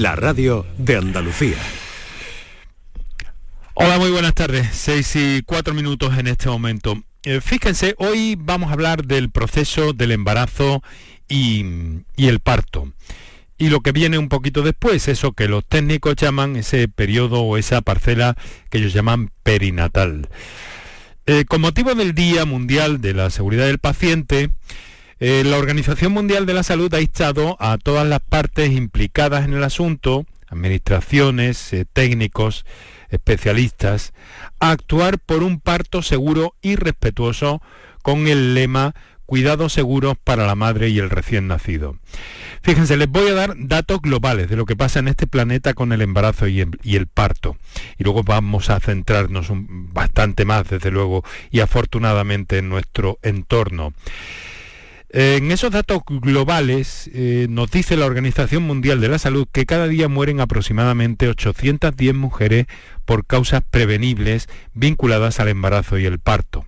la radio de Andalucía. Hola, muy buenas tardes. Seis y cuatro minutos en este momento. Eh, fíjense, hoy vamos a hablar del proceso del embarazo y, y, el parto. Y lo que viene un poquito después, eso que los técnicos llaman ese periodo o esa parcela que ellos llaman perinatal. Eh, con motivo del Día Mundial de la Seguridad del Paciente, eh, la Organización Mundial de la Salud ha instado a todas las partes implicadas en el asunto, administraciones, eh, técnicos, especialistas, a actuar por un parto seguro y respetuoso con el lema Cuidados seguros para la madre y el recién nacido. Fíjense, les voy a dar datos globales de lo que pasa en este planeta con el embarazo y el, parto. Y luego vamos a centrarnos bastante más, desde luego, y afortunadamente en nuestro entorno. En esos datos globales eh, nos dice la Organización Mundial de la Salud que cada día mueren aproximadamente 810 mujeres por causas prevenibles vinculadas al embarazo y el parto.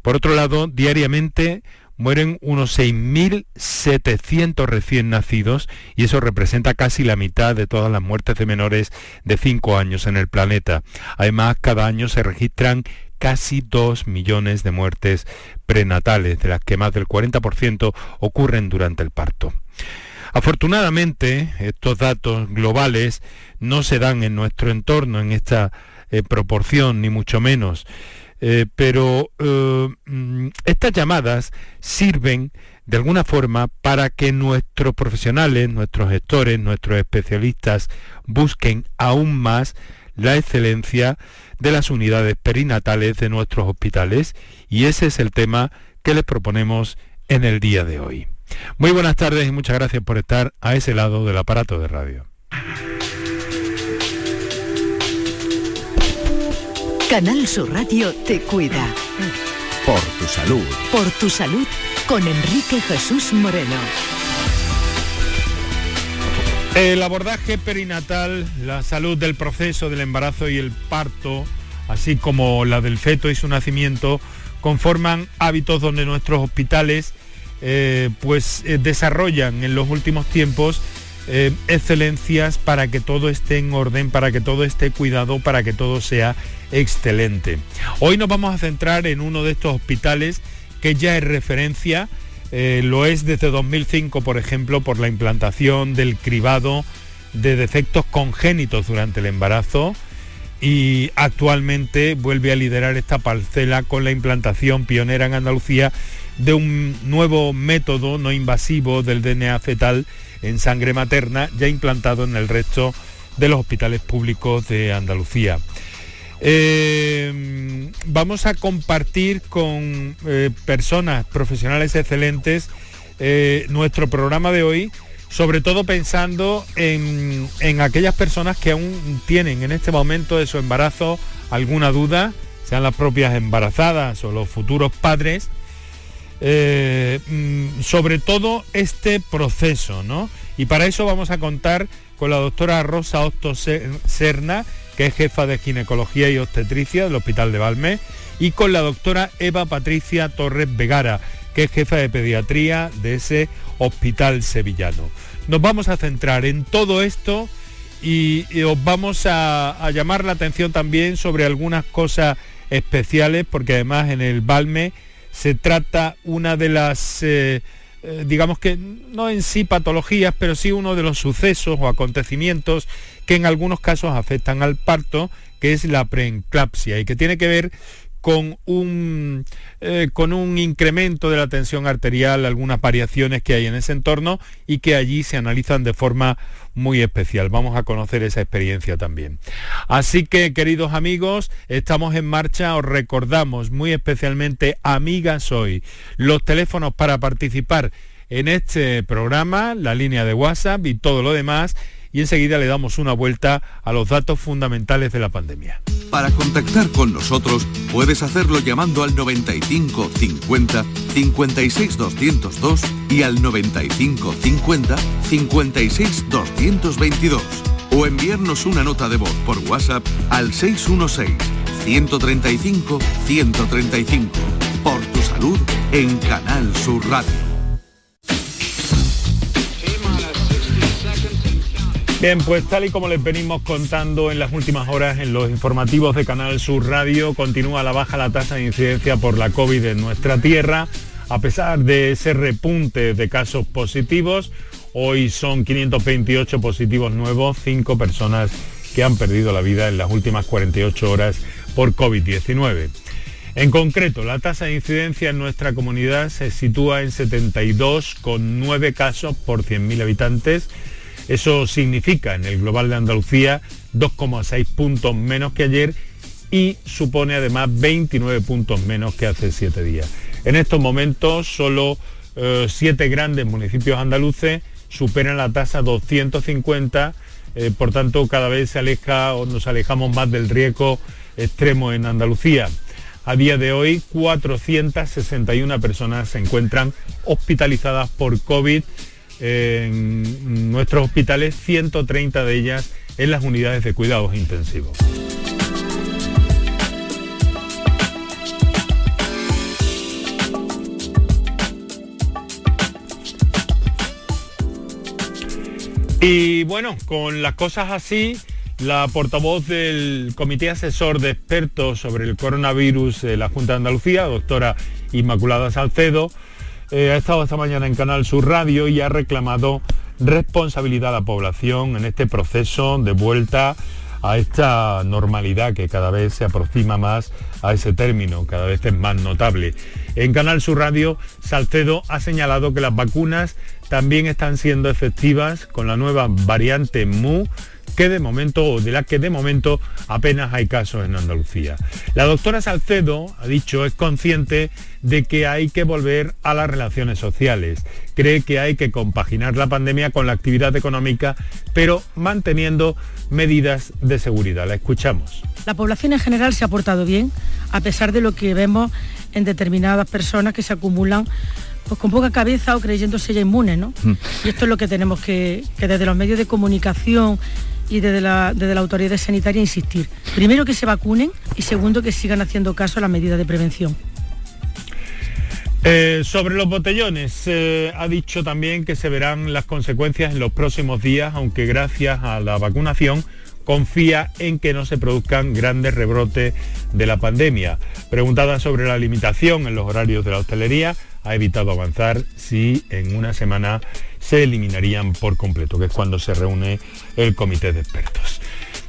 Por otro lado, diariamente mueren unos 6.700 recién nacidos y eso representa casi la mitad de todas las muertes de menores de 5 años en el planeta. Además, cada año se registran casi 2 millones de muertes prenatales, de las que más del 40% ocurren durante el parto. Afortunadamente, estos datos globales no se dan en nuestro entorno en esta eh, proporción, ni mucho menos. Eh, pero eh, mm, estas llamadas sirven de alguna forma para que nuestros profesionales, nuestros gestores, nuestros especialistas busquen aún más la excelencia de las unidades perinatales de nuestros hospitales y ese es el tema que les proponemos en el día de hoy. Muy buenas tardes y muchas gracias por estar a ese lado del aparato de radio. Canal Sur Radio te cuida. Por tu salud. Por tu salud con Enrique Jesús Moreno. El abordaje perinatal, la salud del proceso del embarazo y el parto, así como la del feto y su nacimiento, conforman hábitos donde nuestros hospitales eh, pues eh, desarrollan en los últimos tiempos eh, excelencias para que todo esté en orden, para que todo esté cuidado, para que todo sea excelente. Hoy nos vamos a centrar en uno de estos hospitales que ya es referencia eh, lo es desde 2005, por ejemplo, por la implantación del cribado de defectos congénitos durante el embarazo y actualmente vuelve a liderar esta parcela con la implantación pionera en Andalucía de un nuevo método no invasivo del DNA fetal en sangre materna ya implantado en el resto de los hospitales públicos de Andalucía. Eh, vamos a compartir con eh, personas profesionales excelentes eh, nuestro programa de hoy, sobre todo pensando en, aquellas personas que aún tienen en este momento de su embarazo alguna duda, sean las propias embarazadas o los futuros padres, mm, sobre todo este proceso, ¿no? Y para eso vamos a contar con la doctora Rosa Otto Serna, que es jefa de ginecología y obstetricia del Hospital de Valme, y con la doctora Eva Patricia Torres Vegara, que es jefa de pediatría de ese hospital sevillano. Nos vamos a centrar en todo esto y, os vamos a, llamar la atención también sobre algunas cosas especiales, porque además en el Valme se trata una de las... Eh, eh, digamos que no en sí patologías, pero sí uno de los sucesos o acontecimientos que en algunos casos afectan al parto, que es la preenclapsia y que tiene que ver con un, eh, con un incremento de la tensión arterial, algunas variaciones que hay en ese entorno y que allí se analizan de forma muy especial. Vamos a conocer esa experiencia también. Así que, queridos amigos, estamos en marcha. Os recordamos muy especialmente, amigas hoy, los teléfonos para participar en este programa, la línea de WhatsApp y todo lo demás y enseguida le damos una vuelta a los datos fundamentales de la pandemia. Para contactar con nosotros puedes hacerlo llamando al 95 50 56 202 y al 95 50 56 222 o enviarnos una nota de voz por WhatsApp al 616 135 135 por tu salud en Canal Sur Radio. Bien, pues tal y como les venimos contando en las últimas horas en los informativos de Canal Sur Radio, continúa la baja la tasa de incidencia por la COVID en nuestra tierra. A pesar de ese repunte de casos positivos, hoy son 528 positivos nuevos, 5 personas que han perdido la vida en las últimas 48 horas por COVID-19. En concreto, la tasa de incidencia en nuestra comunidad se sitúa en 72,9 casos por 100.000 habitantes eso significa en el global de Andalucía 2,6 puntos menos que ayer y supone además 29 puntos menos que hace siete días. En estos momentos solo eh, siete grandes municipios andaluces superan la tasa 250, eh, por tanto cada vez se aleja o nos alejamos más del riesgo extremo en Andalucía. A día de hoy, 461 personas se encuentran hospitalizadas por COVID en nuestros hospitales, 130 de ellas en las unidades de cuidados intensivos. Y bueno, con las cosas así, la portavoz del Comité Asesor de Expertos sobre el Coronavirus de la Junta de Andalucía, doctora Inmaculada Salcedo, eh, ha estado esta mañana en Canal Sur Radio y ha reclamado responsabilidad a la población en este proceso de vuelta a esta normalidad que cada vez se aproxima más a ese término, cada vez es más notable. En Canal Sur Radio, Salcedo ha señalado que las vacunas también están siendo efectivas con la nueva variante MU que de momento, o de la que de momento apenas hay casos en Andalucía. La doctora Salcedo, ha dicho, es consciente de que hay que volver a las relaciones sociales. Cree que hay que compaginar la pandemia con la actividad económica, pero manteniendo medidas de seguridad. La escuchamos. La población en general se ha portado bien, a pesar de lo que vemos en determinadas personas que se acumulan pues con poca cabeza o creyéndose ya inmunes, ¿no? Mm. Y esto es lo que tenemos que, que desde los medios de comunicación y desde la, desde la autoridad sanitaria insistir. Primero que se vacunen y segundo que sigan haciendo caso a las medidas de prevención. Eh, sobre los botellones, eh, ha dicho también que se verán las consecuencias en los próximos días, aunque gracias a la vacunación confía en que no se produzcan grandes rebrotes de la pandemia. Preguntada sobre la limitación en los horarios de la hostelería, ha evitado avanzar si en una semana se eliminarían por completo, que es cuando se reúne el comité de expertos.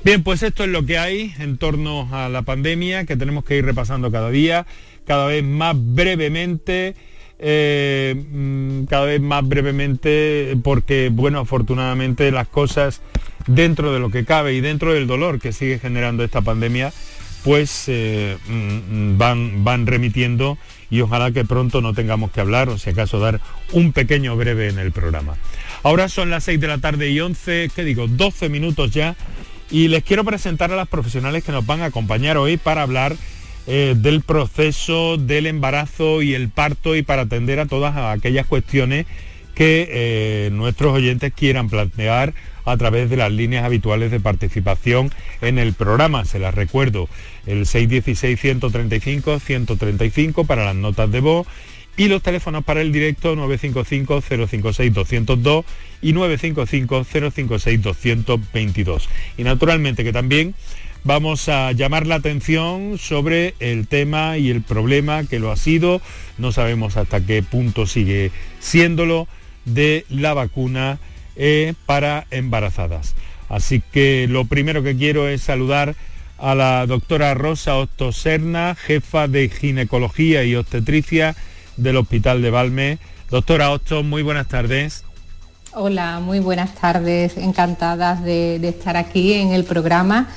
Bien, pues esto es lo que hay en torno a la pandemia, que tenemos que ir repasando cada día, cada vez más brevemente. Eh, mm, cada vez más brevemente porque bueno afortunadamente las cosas dentro de lo que cabe y dentro del dolor que sigue generando esta pandemia pues eh, mm, van, van remitiendo y ojalá que pronto no tengamos que hablar o si acaso dar un pequeño breve en el programa. Ahora son las 6 de la tarde y 11, ¿qué digo? 12 minutos ya y les quiero presentar a las profesionales que nos van a acompañar hoy para hablar eh, del proceso del embarazo y el parto y para atender a todas aquellas cuestiones que eh, nuestros oyentes quieran plantear a través de las líneas habituales de participación en el programa. Se las recuerdo, el 616-135-135 para las notas de voz y los teléfonos para el directo 955-056-202 y 955-056-222. Y naturalmente que también vamos a llamar la atención sobre el tema y el problema que lo ha sido, no sabemos hasta qué punto sigue siéndolo, de la vacuna eh, para embarazadas. Así que lo primero que quiero es saludar a la doctora Rosa Serna, jefa de ginecología y obstetricia del Hospital de Valme. Doctora Otto, muy buenas tardes. Hola, muy buenas tardes, encantadas de, estar aquí en el programa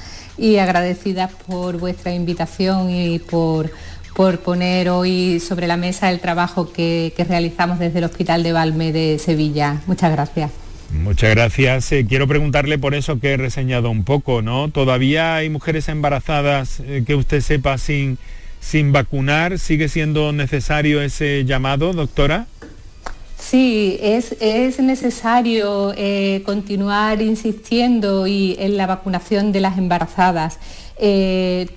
y agradecidas por vuestra invitación y por, por poner hoy sobre la mesa el trabajo que, que realizamos desde el Hospital de Valme de Sevilla. Muchas gracias. Muchas gracias. Eh, quiero preguntarle por eso que he reseñado un poco, ¿no? ¿Todavía hay mujeres embarazadas eh, que usted sepa sin, sin vacunar? ¿Sigue siendo necesario ese llamado, doctora? Sí, es, necesario eh, continuar insistiendo y en la vacunación de las embarazadas.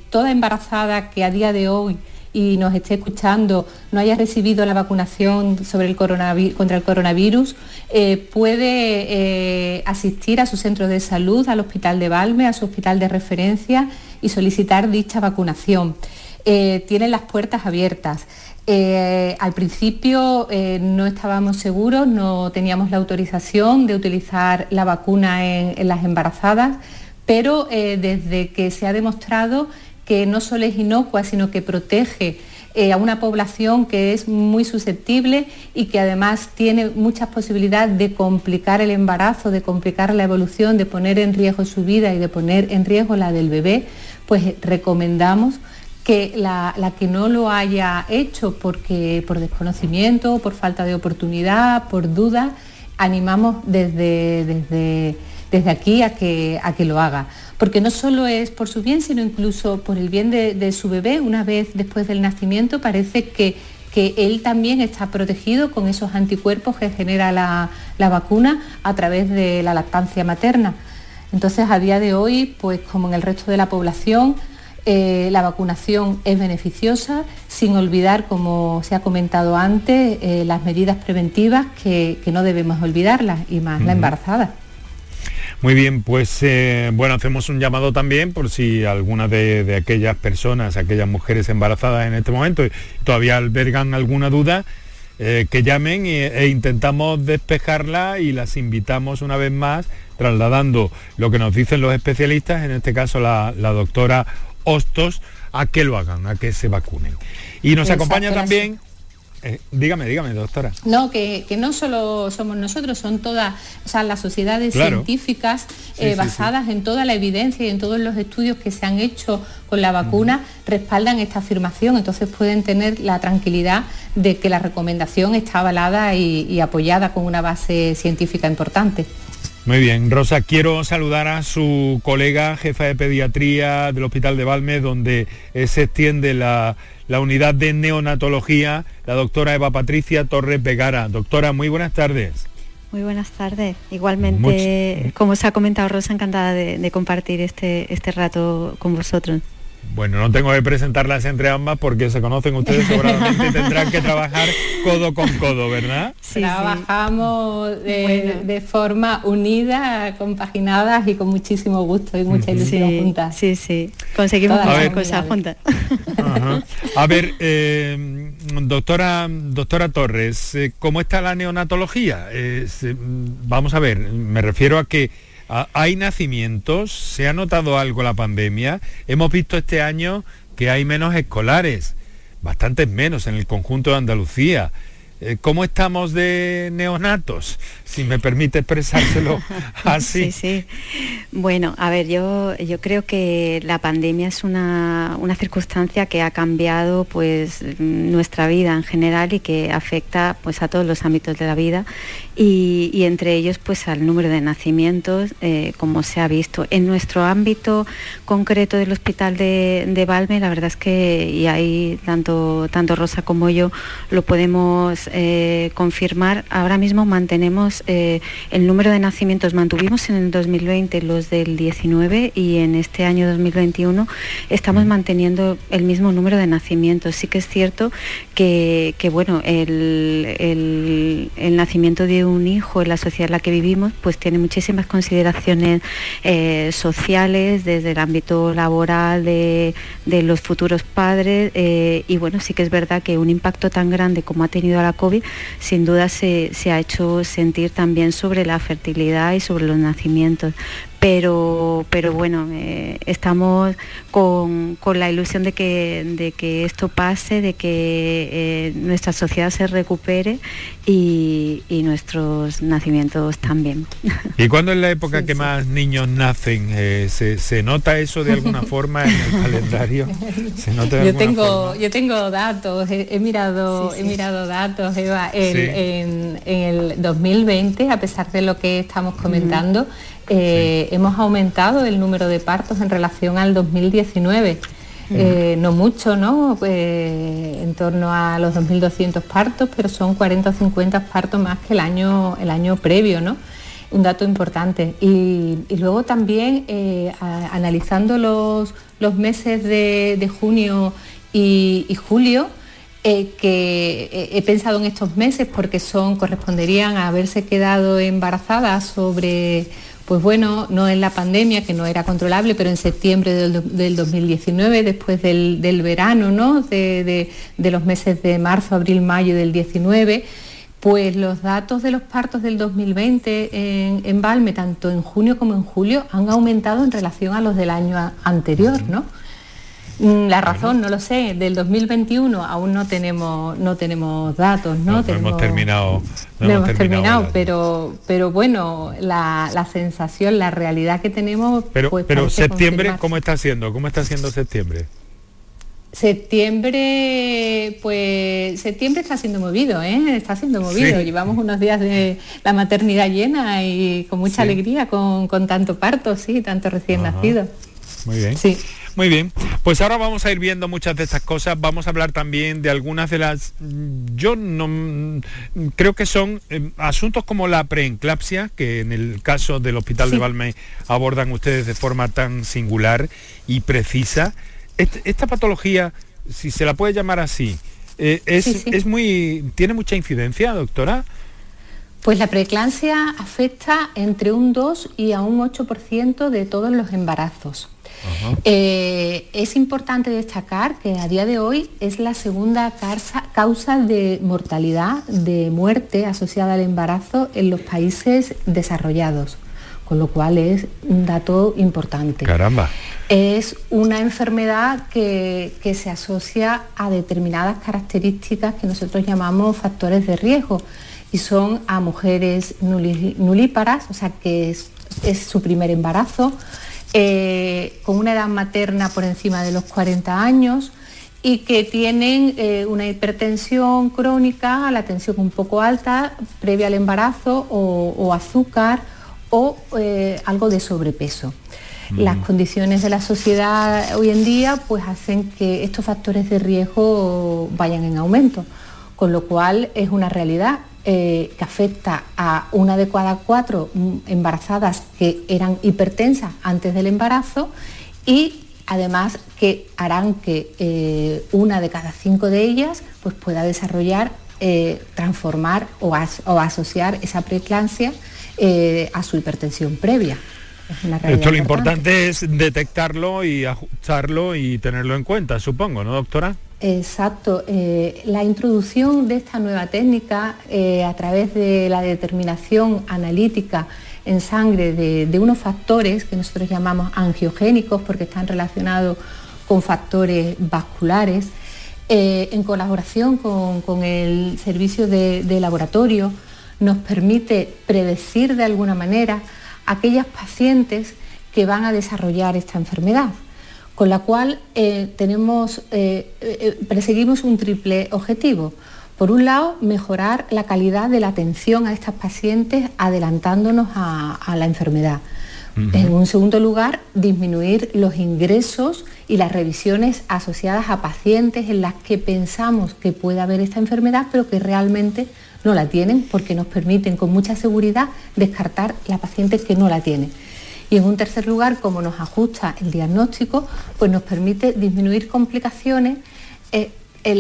toda embarazada que a día de hoy y nos esté escuchando no haya recibido la vacunación sobre el contra el coronavirus, eh, puede eh, asistir a su centro de salud, al Hospital de Valme, a su hospital de referencia y solicitar dicha vacunación. Eh, tienen las puertas abiertas. Al principio no estábamos seguros, no teníamos la autorización de utilizar la vacuna en las embarazadas, pero desde que se ha demostrado que no solo es inocua, sino que protege eh, a una población que es muy susceptible y que además tiene muchas posibilidades de complicar el embarazo, de complicar la evolución, de poner en riesgo su vida y de poner en riesgo la del bebé, pues recomendamos que la, que no lo haya hecho porque, por desconocimiento, por falta de oportunidad, por duda, animamos desde, desde, desde aquí a que, a que lo haga porque no solo es por su bien, sino incluso por el bien de, su bebé, una vez después del nacimiento, parece que, que, él también está protegido con esos anticuerpos que genera la, vacuna a través de la lactancia materna. Entonces, a día de hoy, pues como en el resto de la población, eh, la vacunación es beneficiosa, sin olvidar, como se ha comentado antes, eh, las medidas preventivas que, no debemos olvidarlas, y más la embarazada. Muy bien, pues eh, bueno, hacemos un llamado también por si alguna de, aquellas personas, aquellas mujeres embarazadas en este momento todavía albergan alguna duda, eh, que llamen e, intentamos despejarla y las invitamos una vez más, trasladando lo que nos dicen los especialistas, en este caso la, doctora Hostos, a que lo hagan, a que se vacunen. Y nos acompaña también eh, dígame, dígame, doctora. No, que, no solo somos nosotros, son todas las sociedades científicas eh, basadas en toda la evidencia y en todos los estudios que se han hecho con la vacuna, respaldan esta afirmación. Entonces pueden tener la tranquilidad de que la recomendación está avalada y apoyada con una base científica importante. Muy bien, Rosa, quiero saludar a su colega, jefa de pediatría del Hospital de Valme, donde eh, se extiende la, unidad de neonatología, la doctora Eva Patricia Torres Vegara. Doctora, muy buenas tardes. Muy buenas tardes. Igualmente, como se ha comentado Rosa, encantada de, de compartir este, este rato con vosotros. Bueno, no tengo que presentarlas entre ambas porque se conocen ustedes sobradamente y tendrán que trabajar codo con codo, ¿verdad? Sí, Trabajamos de, forma unida, compaginadas y con muchísimo gusto y mucha ilusión juntas. Sí, sí, conseguimos muchas cosas juntas. A ver, eh, doctora, doctora Torres, eh, ¿cómo está la neonatología? Eh, vamos a ver, me refiero a que ¿Hay nacimientos? ¿Se ha notado algo la pandemia? Hemos visto este año que hay menos escolares, bastantes menos en el conjunto de Andalucía. Eh, ¿Cómo estamos de neonatos? Si me permite expresárselo así. Sí, sí. Bueno, a ver, yo, yo creo que la pandemia es una, circunstancia que ha cambiado pues nuestra vida en general y que afecta pues a todos los ámbitos de la vida y, entre ellos pues al número de nacimientos, eh, como se ha visto. En nuestro ámbito concreto del hospital de, de Valme, la verdad es que, y ahí tanto, tanto Rosa como yo lo podemos eh, confirmar, ahora mismo mantenemos eh, el número de nacimientos, mantuvimos en el 2020 los del 19 y en este año 2021 estamos manteniendo el mismo número de nacimientos. Sí que es cierto que, bueno, el, nacimiento de un hijo en la sociedad en la que vivimos pues tiene muchísimas consideraciones eh, sociales desde el ámbito laboral de, los futuros padres y bueno, sí que es verdad que un impacto tan grande como ha tenido la COVID, sin duda se, ha hecho sentir también sobre la fertilidad y sobre los nacimientos pero, pero bueno, eh, estamos con, la ilusión de que, de que esto pase, de que eh, nuestra sociedad se recupere y, nuestros nacimientos también. ¿Y cuándo es la época que más niños nacen? Eh, ¿se, nota eso de alguna forma en el calendario? yo, tengo, yo tengo datos, he, mirado, he mirado datos, Eva, en, el 2020, a pesar de lo que estamos comentando, eh, hemos aumentado el número de partos en relación al 2019. Eh, no mucho, ¿no? Pues, en torno a los 2.200 partos, pero son 40 o 50 partos más que el año, el año previo, ¿no? Un dato importante. Y, luego también, eh, analizando los, los, meses de, junio y, julio, eh, que he pensado en estos meses porque son corresponderían a haberse quedado embarazadas sobre pues bueno, no en la pandemia, que no era controlable, pero en septiembre del, 2019, después del, verano, ¿no? De, los meses de marzo, abril, mayo del 19, pues los datos de los partos del 2020 en, en Valme, tanto en junio como en julio, han aumentado en relación a los del año anterior, ¿no? Mm, la razón, no lo sé, del 2021 aún no tenemos no tenemos datos, ¿no? hemos terminado. No hemos, terminado, pero pero bueno, la, sensación, la realidad que tenemos. Pero, pues, pero septiembre, ¿cómo está siendo? ¿Cómo está siendo septiembre? Septiembre, pues septiembre está siendo movido, ¿eh? está siendo movido. Llevamos unos días de la maternidad llena y con mucha alegría, con, tanto parto, sí, tanto recién nacido. Muy bien. Sí. Muy bien, pues ahora vamos a ir viendo muchas de estas cosas. Vamos a hablar también de algunas de las, yo no creo que son eh, asuntos como la preenclapsia, que en el caso del Hospital de Valme abordan ustedes de forma tan singular y precisa. esta patología, si se la puede llamar así, eh, es, es muy, tiene mucha incidencia, doctora. Pues la preeclampsia afecta entre un 2 y a un 8% de todos los embarazos. Eh, es importante destacar que a día de hoy es la segunda causa, de mortalidad, de muerte asociada al embarazo en los países desarrollados con lo cual es un dato importante. Caramba. Es una enfermedad que, se asocia a determinadas características que nosotros llamamos factores de riesgo y son a mujeres nulíparas, o sea que es su primer embarazo, eh, con una edad materna por encima de los 40 años y que tienen eh, una hipertensión crónica, la tensión un poco alta previa al embarazo o, azúcar o eh, algo de sobrepeso. Las condiciones de la sociedad hoy en día pues hacen que estos factores de riesgo vayan en aumento, con lo cual es una realidad eh, que afecta a una de cada cuatro embarazadas que eran hipertensas antes del embarazo y además que harán que eh, una de cada cinco de ellas pues, pueda desarrollar, eh, transformar o, asociar esa preeclampsia a su hipertensión previa. Esto lo importante es detectarlo y ajustarlo y tenerlo en cuenta, supongo, ¿no, doctora? Exacto. Eh, la introducción de esta nueva técnica eh, a través de la determinación analítica en sangre de, unos factores que nosotros llamamos angiogénicos porque están relacionados con factores vasculares, eh, en colaboración con, el servicio de, de laboratorio, nos permite predecir de alguna manera aquellas pacientes que van a desarrollar esta enfermedad con la cual eh, tenemos, eh, eh, perseguimos un triple objetivo. Por un lado, mejorar la calidad de la atención a estas pacientes adelantándonos a, la enfermedad. En un segundo lugar, disminuir los ingresos y las revisiones asociadas a pacientes en las que pensamos que puede haber esta enfermedad, pero que realmente no la tienen, porque nos permiten con mucha seguridad descartar la paciente que no la tiene. Y en un tercer lugar, como nos ajusta el diagnóstico, pues nos permite disminuir complicaciones eh,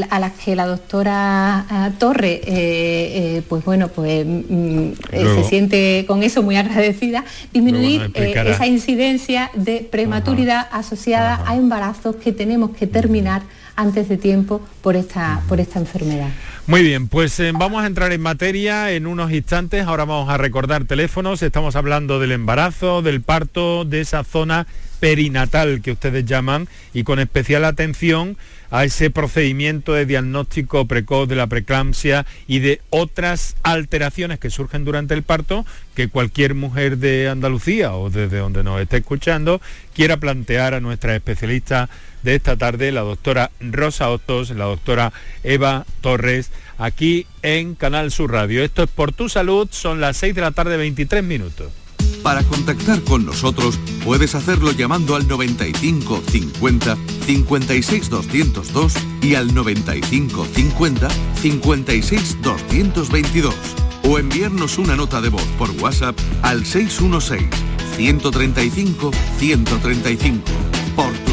a las que la doctora eh, Torre, eh, pues bueno, pues mm, mm, se siente con eso muy agradecida, disminuir esa incidencia de prematuridad asociada a embarazos que tenemos que terminar antes de tiempo por esta, por esta enfermedad. Muy bien, pues eh, vamos a entrar en materia en unos instantes. Ahora vamos a recordar teléfonos. Estamos hablando del embarazo, del parto, de esa zona perinatal que ustedes llaman y con especial atención a ese procedimiento de diagnóstico precoz de la preeclampsia y de otras alteraciones que surgen durante el parto que cualquier mujer de Andalucía o desde donde nos esté escuchando quiera plantear a nuestra especialista de esta tarde, la doctora Rosa Otos, la doctora Eva Torres, aquí en Canal Sur Radio. Esto es Por Tu Salud, son las 6 de la tarde, 23 minutos. Para contactar con nosotros puedes hacerlo llamando al 95 50 56 202 y al 95 50 56 222 o enviarnos una nota de voz por WhatsApp al 616 135 135 por tu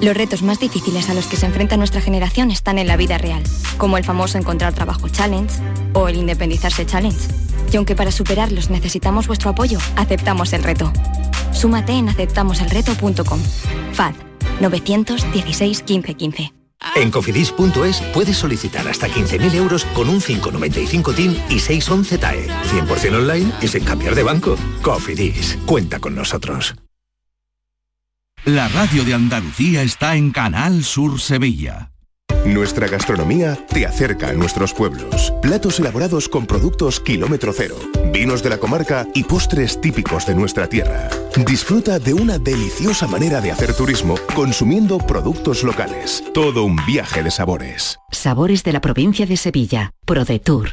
Los retos más difíciles a los que se enfrenta nuestra generación están en la vida real, como el famoso encontrar trabajo challenge o el independizarse challenge. Y aunque para superarlos necesitamos vuestro apoyo, aceptamos el reto. Súmate en aceptamoselreto.com. FAD 916 1515. En cofidis.es puedes solicitar hasta 15.000 euros con un 595 TIN y 611 TAE. 100% online y sin cambiar de banco. Cofidis, cuenta con nosotros. La radio de Andalucía está en Canal Sur Sevilla. Nuestra gastronomía te acerca a nuestros pueblos. Platos elaborados con productos kilómetro cero, vinos de la comarca y postres típicos de nuestra tierra. Disfruta de una deliciosa manera de hacer turismo consumiendo productos locales. Todo un viaje de sabores. Sabores de la provincia de Sevilla. ProDetour.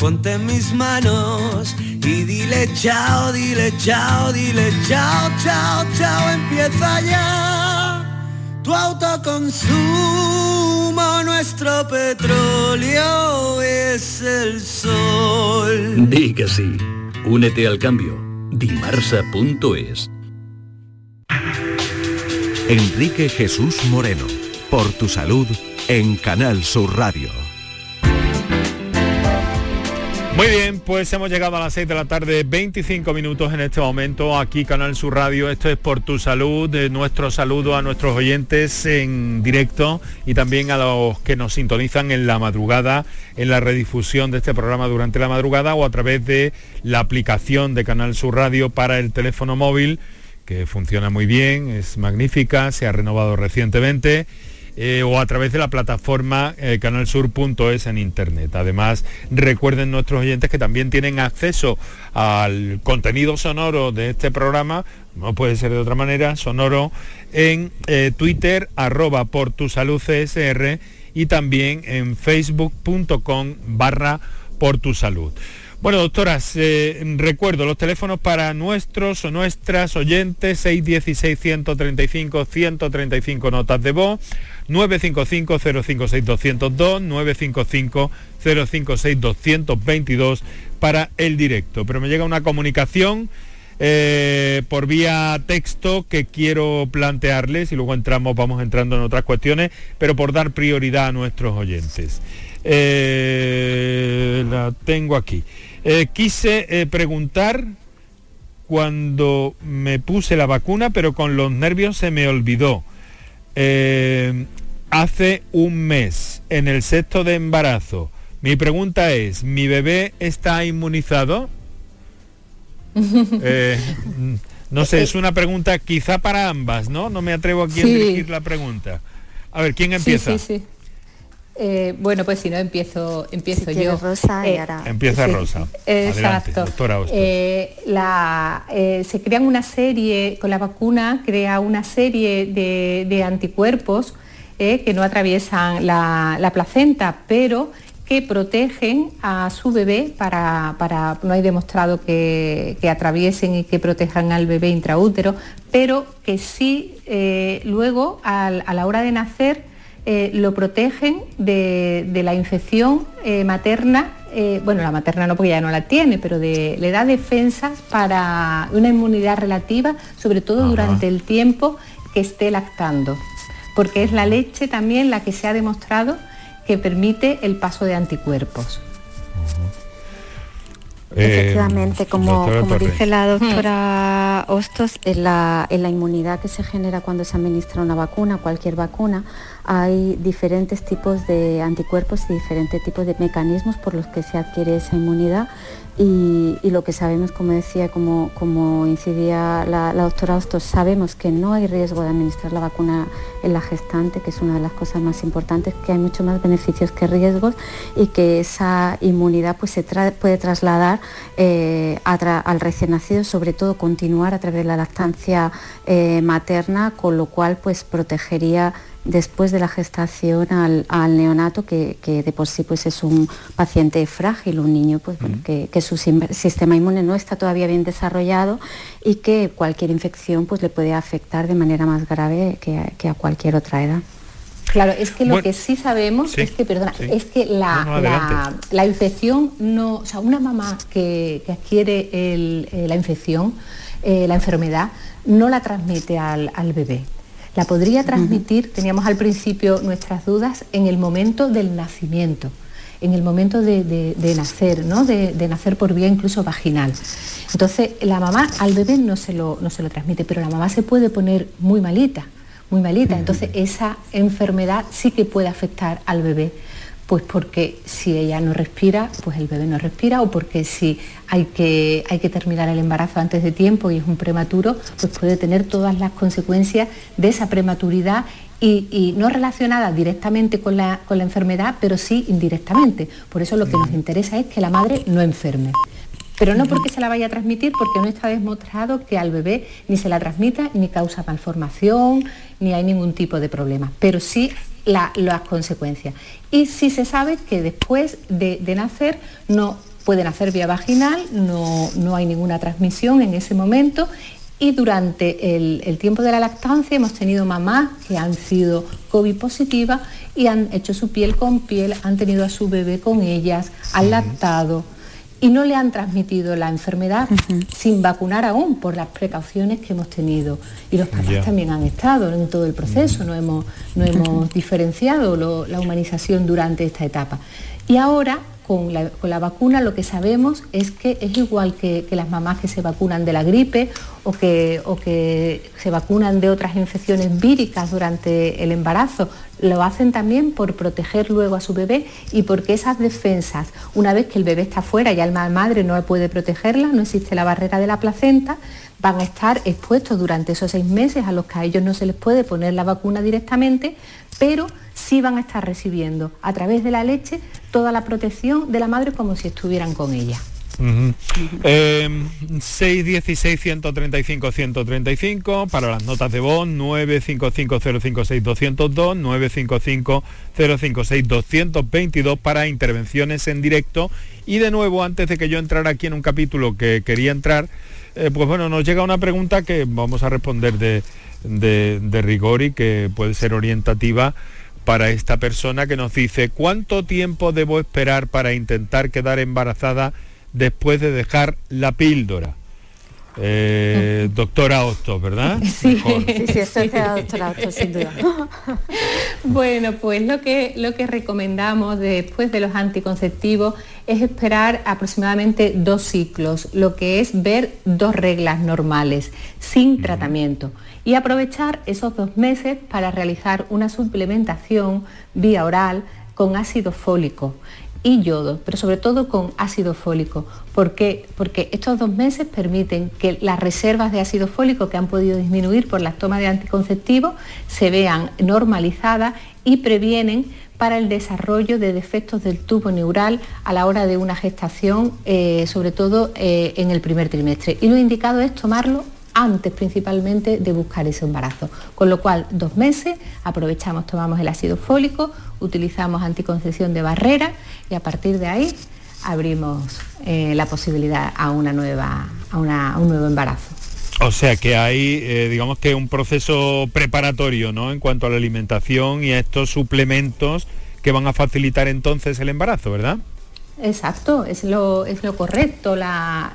ponte en mis manos y dile chao, dile chao, dile chao, chao, chao, empieza ya. Tu autoconsumo, nuestro petróleo es el sol. Di que sí. Únete al cambio. Dimarsa.es. Enrique Jesús Moreno. Por tu salud en Canal Sur Radio. Muy bien, pues hemos llegado a las 6 de la tarde, 25 minutos en este momento, aquí Canal Sur Radio, esto es por tu salud, de nuestro saludo a nuestros oyentes en directo y también a los que nos sintonizan en la madrugada, en la redifusión de este programa durante la madrugada o a través de la aplicación de Canal Sur Radio para el teléfono móvil, que funciona muy bien, es magnífica, se ha renovado recientemente eh, o a través de la plataforma eh, canalsur.es en internet. Además, recuerden nuestros oyentes que también tienen acceso al contenido sonoro de este programa, no puede ser de otra manera, sonoro, en eh, Twitter, arroba por tu salud CSR y también en facebook.com barra por tu salud. Bueno, doctoras, recuerdo los teléfonos para nuestros o nuestras oyentes, 616-135-135 notas de voz, 955-056-202, 955-056-222 para el directo. Pero me llega una comunicación eh, por vía texto que quiero plantearles y luego entramos, vamos entrando en otras cuestiones, pero por dar prioridad a nuestros oyentes. Eh, la tengo aquí. Eh, quise eh, preguntar cuando me puse la vacuna, pero con los nervios se me olvidó. Eh, hace un mes, en el sexto de embarazo, mi pregunta es, ¿mi bebé está inmunizado? no sé, es una pregunta quizá para ambas, ¿no? No me atrevo aquí a dirigir la pregunta. A ver, ¿quién empieza? Sí, sí, eh, bueno, pues si no, empiezo, empiezo yo. Rosa y Eh, ahora- Empieza Rosa. Adelante, Exacto. doctora. Eh, la, eh, se crean una serie, con la vacuna crea una serie de, de anticuerpos eh, que no atraviesan la, la placenta, pero que protegen a su bebé para, para- no hay demostrado que, que atraviesen y que protejan al bebé intraútero, pero que sí eh, luego al- a la hora de nacer eh, lo protegen de, de la infección eh, materna, eh, bueno, la materna no porque ya no la tiene, pero de, le da defensas para una inmunidad relativa, sobre todo Ajá. durante el tiempo que esté lactando, porque es la leche también la que se ha demostrado que permite el paso de anticuerpos. Efectivamente, como, doctora como dice la doctora Hostos, en la, en la inmunidad que se genera cuando se administra una vacuna, cualquier vacuna, hay diferentes tipos de anticuerpos y diferentes tipos de mecanismos por los que se adquiere esa inmunidad y, lo que sabemos, como decía, como, como incidía la, doctora Hostos, sabemos que no hay riesgo de administrar la vacuna en la gestante, que es una de las cosas más importantes, que hay mucho más beneficios que riesgos y que esa inmunidad pues, se puede trasladar eh, al recién nacido, sobre todo continuar a través de la lactancia eh, materna, con lo cual pues, protegería después de la gestación al, neonato, que, de por sí pues, es un paciente frágil, un niño pues, que, su sistema inmune no está todavía bien desarrollado y que cualquier infección pues, le puede afectar de manera más grave que, a cualquier otra edad. Claro, es que lo que sí sabemos es que, perdona, es que la, la, infección no, o sea, una mamá que, adquiere eh, la infección, eh, la enfermedad, no la transmite al, al bebé la podría transmitir, teníamos al principio nuestras dudas, en el momento del nacimiento, en el momento de, nacer, ¿no? De, nacer por vía incluso vaginal. Entonces, la mamá al bebé no se lo, no se lo transmite, pero la mamá se puede poner muy malita, muy malita. Entonces, esa enfermedad sí que puede afectar al bebé pues porque si ella no respira, pues el bebé no respira, o porque si hay que, hay que terminar el embarazo antes de tiempo y es un prematuro, pues puede tener todas las consecuencias de esa prematuridad y, no relacionada directamente con la, con la enfermedad, pero sí indirectamente. Por eso lo que nos interesa es que la madre no enferme pero no porque se la vaya a transmitir, porque no está demostrado que al bebé ni se la transmita, ni causa malformación, ni hay ningún tipo de problema, pero sí las consecuencias. Y si se sabe que después de, nacer no puede nacer vía vaginal, no, no, hay ninguna transmisión en ese momento y durante el, tiempo de la lactancia hemos tenido mamás que han sido COVID positivas y han hecho su piel con piel, han tenido a su bebé con ellas, han lactado y no le han transmitido la enfermedad sin vacunar aún por las precauciones que hemos tenido. Y los papás también han estado en todo el proceso, no hemos, no hemos diferenciado la humanización durante esta etapa. Y ahora con la, vacuna lo que sabemos es que es igual que, las mamás que se vacunan de la gripe o que, o que se vacunan de otras infecciones víricas durante el embarazo. Lo hacen también por proteger luego a su bebé y porque esas defensas, una vez que el bebé está fuera y el madre no puede protegerla, no existe la barrera de la placenta, van a estar expuestos durante esos seis meses a los que a ellos no se les puede poner la vacuna directamente, pero sí van a estar recibiendo a través de la leche toda la protección de la madre como si estuvieran con ella. 616 135 135 para las notas de voz 955 056 202 955 056 222 para intervenciones en directo. Y de nuevo antes de que yo entrara aquí en un capítulo que quería entrar eh, pues bueno nos llega una pregunta que vamos a responder de, de rigor y que puede ser orientativa para esta persona que nos dice cuánto tiempo debo esperar para intentar quedar embarazada después de dejar la píldora. Eh, doctora Otto, ¿verdad? Sí, sí, sí, estoy doctora Otto, sin duda. bueno, pues lo que, lo que recomendamos después de los anticonceptivos es esperar aproximadamente dos ciclos, lo que es ver dos reglas normales, sin tratamiento, y aprovechar esos dos meses para realizar una suplementación vía oral con ácido fólico y yodo, pero sobre todo con ácido fólico. ¿Por qué? Porque estos dos meses permiten que las reservas de ácido fólico que han podido disminuir por las tomas de anticonceptivos se vean normalizadas y previenen para el desarrollo de defectos del tubo neural a la hora de una gestación, eh, sobre todo eh, en el primer trimestre. Y lo indicado es tomarlo antes principalmente de buscar ese embarazo. Con lo cual, dos meses, aprovechamos, tomamos el ácido fólico, utilizamos anticoncepción de barrera y a partir de ahí abrimos eh, la posibilidad a, una nueva, a, un nuevo embarazo. O sea que hay, eh, digamos que un proceso preparatorio, ¿no? En cuanto a la alimentación y a estos suplementos que van a facilitar entonces el embarazo, ¿verdad? Exacto, es lo, es lo correcto. La,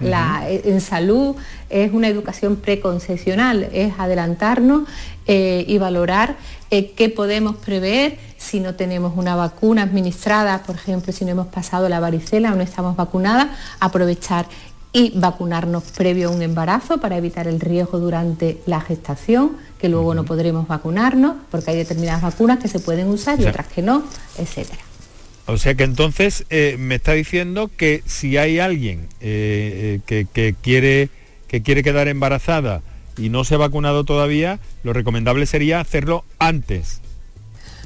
en salud es una educación preconcesional, es adelantarnos eh, y valorar eh, qué podemos prever si no tenemos una vacuna administrada, por ejemplo, si no hemos pasado la varicela o no estamos vacunadas, aprovechar y vacunarnos previo a un embarazo para evitar el riesgo durante la gestación, que luego no podremos vacunarnos porque hay determinadas vacunas que se pueden usar y otras que no, etcétera. O sea que entonces eh, me está diciendo que si hay alguien eh, eh, que, quiere, que quiere quedar embarazada y no se ha vacunado todavía, lo recomendable sería hacerlo antes.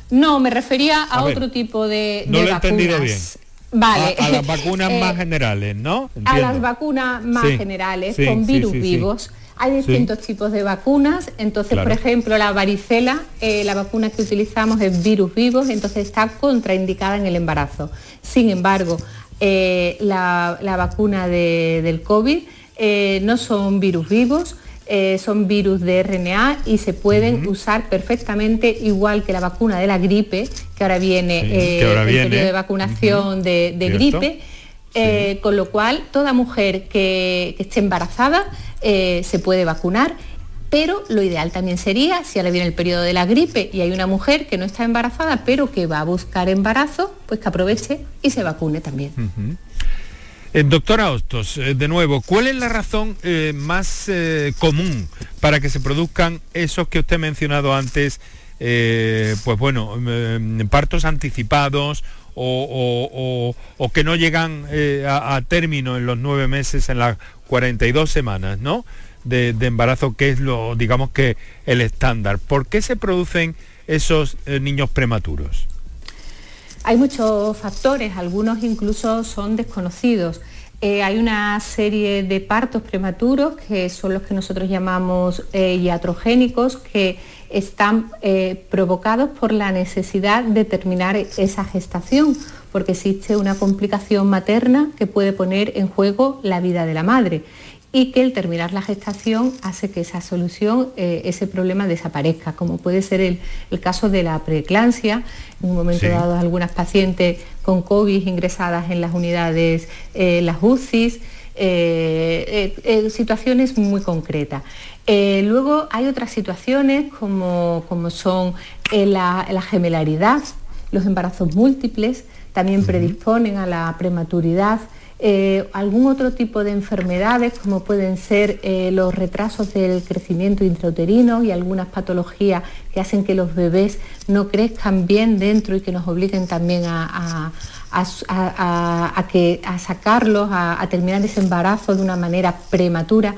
No, me refería a, otro tipo de, no lo he entendido bien. Vale. A, las vacunas más generales, ¿no? A las vacunas más generales, con virus vivos. Hay distintos tipos de vacunas, entonces, por ejemplo, la varicela, eh, la vacuna que utilizamos es virus vivos, entonces está contraindicada en el embarazo. Sin embargo, eh, la, vacuna del COVID eh, no son virus vivos, son virus de RNA y se pueden usar perfectamente igual que la vacuna de la gripe, que ahora viene el periodo de vacunación de, gripe. con lo cual, toda mujer que esté embarazada eh, se puede vacunar, pero lo ideal también sería, si ahora viene el periodo de la gripe y hay una mujer que no está embarazada, pero que va a buscar embarazo, pues que aproveche y se vacune también. Eh, doctora Hostos, eh, de nuevo, ¿cuál es la razón más común para que se produzcan esos que usted ha mencionado antes, pues bueno, partos anticipados o, que no llegan a, término en los nueve meses, en las 42 semanas, ¿no? De, embarazo, que es lo, digamos que el estándar. ¿Por qué se producen esos eh, niños prematuros? Hay muchos factores, algunos incluso son desconocidos. Eh, hay una serie de partos prematuros que son los que nosotros llamamos eh, iatrogénicos, que están provocados por la necesidad de terminar esa gestación porque existe una complicación materna que puede poner en juego la vida de la madre y que el terminar la gestación hace que esa solución, eh, ese problema desaparezca, como puede ser el, caso de la preeclampsia, en un momento dado algunas pacientes con COVID ingresadas en las unidades, eh, las UCIs, eh, situaciones muy concretas. luego hay otras situaciones como, como son la, la gemelaridad, los embarazos múltiples, también predisponen a la prematuridad. Eh, algún otro tipo de enfermedades como pueden ser eh, los retrasos del crecimiento intrauterino y algunas patologías que hacen que los bebés no crezcan bien dentro y que nos obliguen también a, que, a sacarlos, a, terminar ese embarazo de una manera prematura.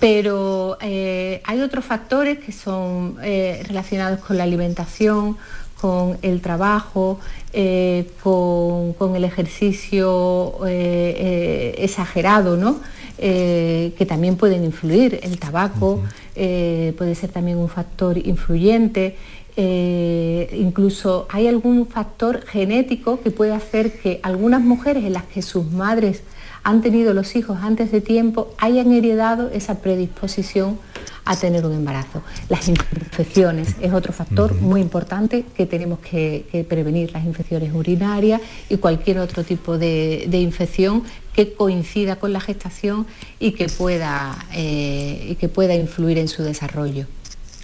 Pero eh, hay otros factores que son relacionados con la alimentación, con el trabajo, eh, con, el ejercicio eh, eh, exagerado, ¿no? que también pueden influir. El tabaco puede ser también un factor influyente. incluso hay algún factor genético que puede hacer que algunas mujeres en las que sus madres han tenido los hijos antes de tiempo hayan heredado esa predisposición a tener un embarazo. Las infecciones es otro factor muy importante que tenemos que, prevenir, las infecciones urinarias y cualquier otro tipo de, infección que coincida con la gestación y que pueda, eh, y que pueda influir en su desarrollo.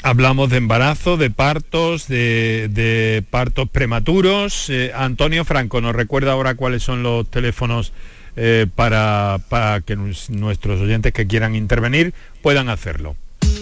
Hablamos de embarazo, de partos, de, partos prematuros. Eh, Antonio Franco nos recuerda ahora cuáles son los teléfonos eh, para, para que nuestros oyentes que quieran intervenir puedan hacerlo.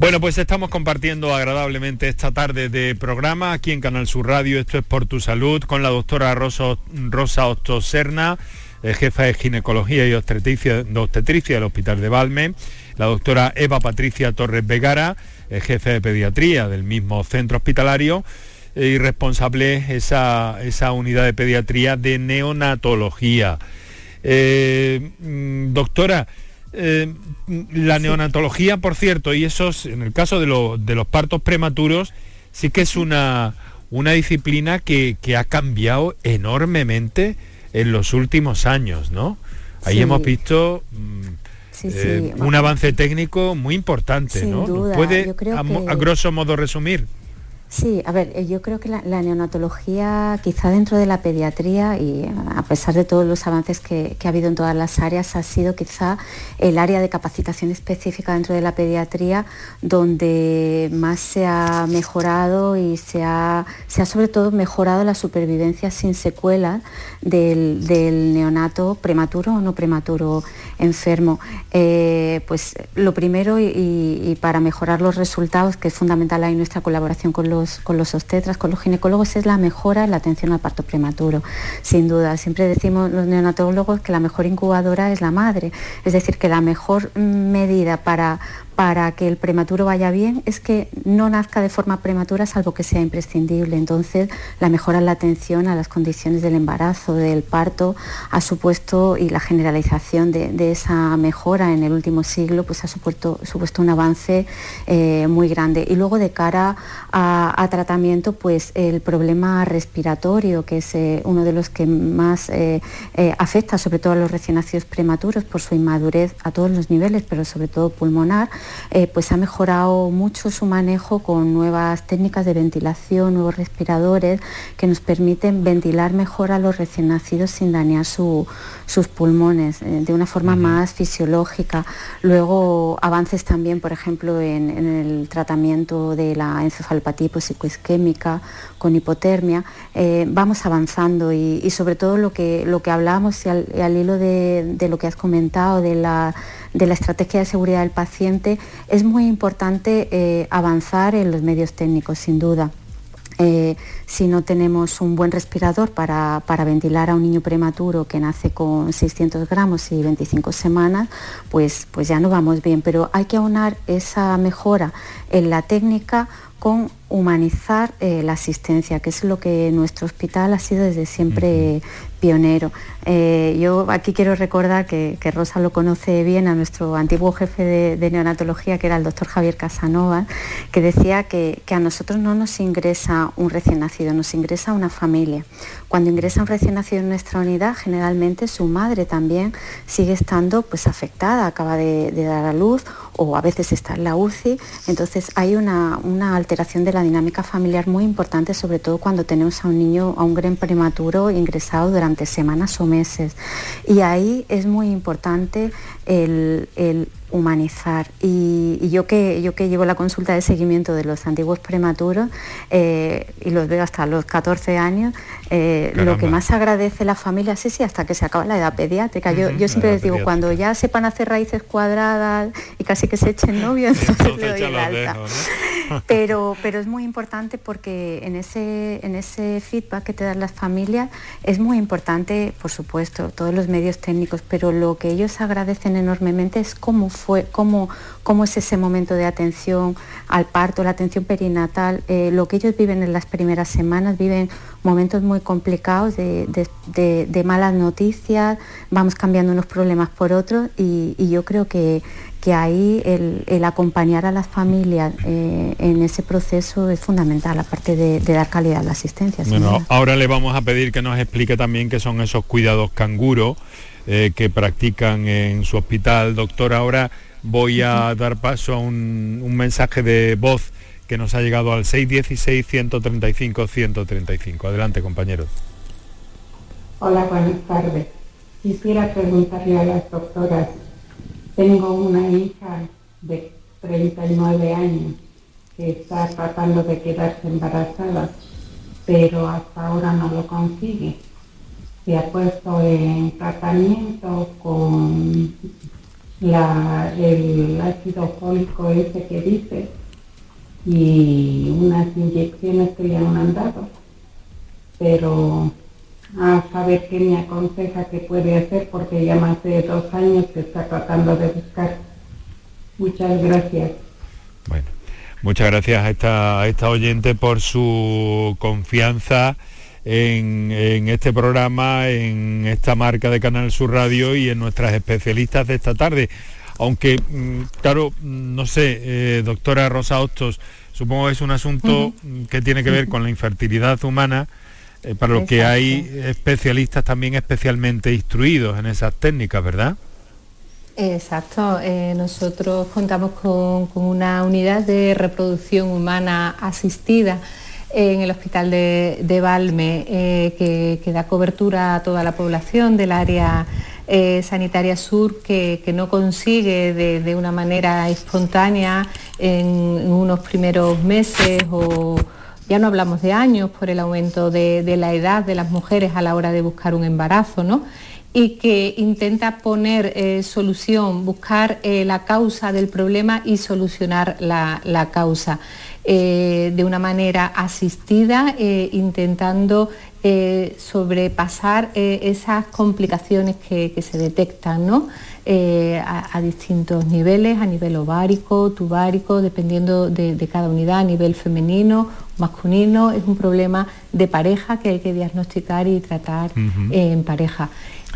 Bueno, pues estamos compartiendo agradablemente esta tarde de programa aquí en Canal Sur Radio. Esto es Por Tu Salud con la doctora Rosa, Rosa Ostoserna, eh, jefa de ginecología y obstetricia, del Hospital de Valme. La doctora Eva Patricia Torres Vegara, eh, jefe de pediatría del mismo centro hospitalario eh, y responsable esa, esa unidad de pediatría de neonatología. Mm, doctora, eh, la neonatología, por cierto, y esos, en el caso de, los partos prematuros, sí que es una, una disciplina que, ha cambiado enormemente en los últimos años, ¿no? Ahí hemos visto... Mm, Eh, un avance técnico muy importante, ¿no? ¿Puede, a grosso modo, resumir? Sí, a ver, eh, yo creo que la, neonatología, quizá dentro de la pediatría, y eh, a pesar de todos los avances que, ha habido en todas las áreas, ha sido quizá el área de capacitación específica dentro de la pediatría donde más se ha mejorado y se ha, se ha sobre todo mejorado la supervivencia sin secuelas del, neonato prematuro o no prematuro enfermo. Eh, pues lo primero y, para mejorar los resultados, que es fundamental ahí nuestra colaboración con los con los obstetras, con los ginecólogos, es la mejora en la atención al parto prematuro. Sin duda, siempre decimos los neonatólogos que la mejor incubadora es la madre, es decir, que la mejor medida para para que el prematuro vaya bien es que no nazca de forma prematura salvo que sea imprescindible. Entonces, la mejora en la atención a las condiciones del embarazo, del parto, ha supuesto, y la generalización de, esa mejora en el último siglo, pues ha supuesto, supuesto un avance eh, muy grande. Y luego de cara a, tratamiento, pues el problema respiratorio, que es eh, uno de los que más eh, afecta sobre todo a los recién nacidos prematuros por su inmadurez a todos los niveles, pero sobre todo pulmonar, eh, pues ha mejorado mucho su manejo con nuevas técnicas de ventilación, nuevos respiradores que nos permiten ventilar mejor a los recién nacidos sin dañar sus pulmones eh, de una forma más fisiológica. Luego avances también, por ejemplo, en, el tratamiento de la encefalopatía psicoisquémica con hipotermia. Eh, vamos avanzando y, sobre todo lo que, lo que hablábamos y al, hilo de, de lo que has comentado de la de la estrategia de seguridad del paciente, es muy importante eh, avanzar en los medios técnicos, sin duda. Eh, si no tenemos un buen respirador para, ventilar a un niño prematuro que nace con 600 gramos y 25 semanas, pues, pues ya no vamos bien. Pero hay que aunar esa mejora en la técnica con humanizar eh, la asistencia, que es lo que nuestro hospital ha sido desde siempre pionero. Eh, yo aquí quiero recordar que, Rosa lo conoce bien a nuestro antiguo jefe de, neonatología, que era el doctor Javier Casanova, que decía que, a nosotros no nos ingresa un recién nacido, nos ingresa una familia. Cuando ingresa un recién nacido en nuestra unidad, generalmente su madre también sigue estando pues, afectada, acaba de, dar a luz o a veces está en la UCI. Entonces hay una, una alteración de la dinámica familiar muy importante, sobre todo cuando tenemos a un niño, a un gran prematuro ingresado durante semanas o meses. Y ahí es muy importante el, humanizar. Y, yo, que, yo que llevo la consulta de seguimiento de los antiguos prematuros eh, y los veo hasta los 14 años, eh, lo que más agradece la familia, sí, sí, hasta que se acaba la edad pediátrica. yo, yo siempre les digo, cuando ya sepan hacer raíces cuadradas y casi que se echen novio, entonces, le doy el alta. pero, pero es muy importante porque en ese, en ese feedback que te dan las familias es muy importante, por supuesto, todos los medios técnicos, pero lo que ellos agradecen enormemente es cómo fue, cómo, cómo es ese momento de atención al parto, la atención perinatal, eh, lo que ellos viven en las primeras semanas, viven momentos muy complicados de, malas noticias, vamos cambiando unos problemas por otros y, yo creo que, que ahí el, acompañar a las familias eh, en ese proceso es fundamental, aparte de, dar calidad a la asistencia. Bueno, ahora le vamos a pedir que nos explique también qué son esos cuidados canguro eh, que practican en su hospital. Doctor, ahora voy a dar paso a un, un mensaje de voz que nos ha llegado al 616-135-135. Adelante, compañeros. Hola, buenas tardes. Quisiera preguntarle a las doctoras, tengo una hija de 39 años que está tratando de quedarse embarazada, pero hasta ahora no lo consigue. Se ha puesto en tratamiento con la, el ácido fólico ese que dice, y unas inyecciones que le han mandado. Pero a saber qué me aconseja que puede hacer porque ya más de dos años que está tratando de buscar. Muchas gracias. Bueno, muchas gracias a esta, a esta oyente por su confianza en, en, este programa, en esta marca de Canal Sur Radio y en nuestras especialistas de esta tarde. Aunque, mm, claro, mm, no sé, eh, doctora Rosa Hostos, supongo que es un asunto mm, que tiene que ver con la infertilidad humana, eh, para lo que hay especialistas también especialmente instruidos en esas técnicas, ¿verdad? Exacto, eh, nosotros contamos con, una unidad de reproducción humana asistida en el hospital de, Valme eh, que, da cobertura a toda la población del área eh, sanitaria sur que, no consigue de, una manera espontánea en, unos primeros meses o ya no hablamos de años por el aumento de, de la edad de las mujeres a la hora de buscar un embarazo, ¿no? y que intenta poner eh, solución, buscar la causa del problema y solucionar la, causa eh, de una manera asistida, intentando sobrepasar esas complicaciones que, se detectan a, distintos niveles, a nivel ovárico, tubárico, dependiendo de, cada unidad, a nivel femenino, masculino, es un problema de pareja que hay que diagnosticar y tratar en pareja.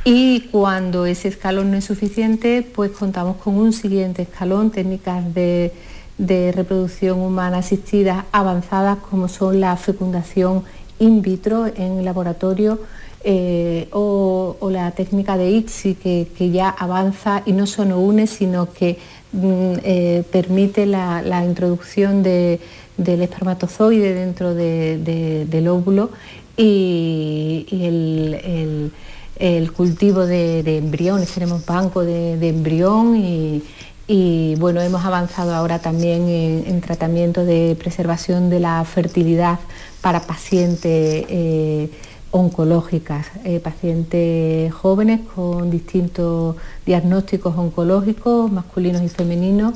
Y cuando ese escalón no es suficiente, pues contamos con un siguiente escalón, técnicas de, reproducción humana asistida avanzadas como son la fecundación in vitro en laboratorio eh, o, la técnica de ICSI que, ya avanza y no solo une, sino que mm, eh, permite la, introducción del espermatozoide dentro del óvulo y, el el cultivo de, embriones, tenemos banco de, embrión y, bueno, hemos avanzado ahora también en, tratamiento de preservación de la fertilidad para pacientes eh, oncológicas, eh, pacientes jóvenes con distintos diagnósticos oncológicos, masculinos y femeninos,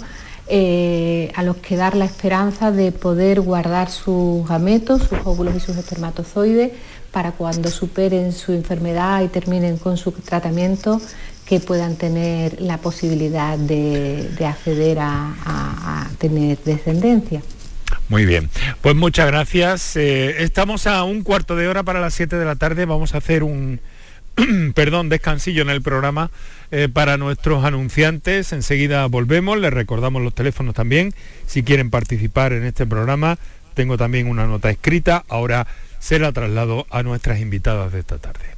eh, a los que dar la esperanza de poder guardar sus gametos, sus óvulos y sus espermatozoides para cuando superen su enfermedad y terminen con su tratamiento, que puedan tener la posibilidad de, acceder a, tener descendencia. Muy bien, pues muchas gracias. Eh, estamos a un cuarto de hora para las 7 de la tarde. Vamos a hacer un, perdón, descansillo en el programa eh, para nuestros anunciantes. Enseguida volvemos, les recordamos los teléfonos también. Si quieren participar en este programa, tengo también una nota escrita. Ahora se la traslado a nuestras invitadas de esta tarde.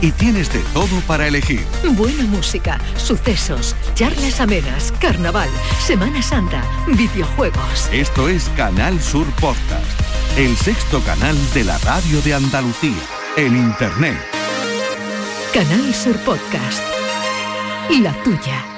Y tienes de todo para elegir. Buena música, sucesos, charlas amenas, carnaval, Semana Santa, videojuegos. Esto es Canal Sur Podcast, el sexto canal de la radio de Andalucía, en Internet. Canal Sur Podcast. La tuya.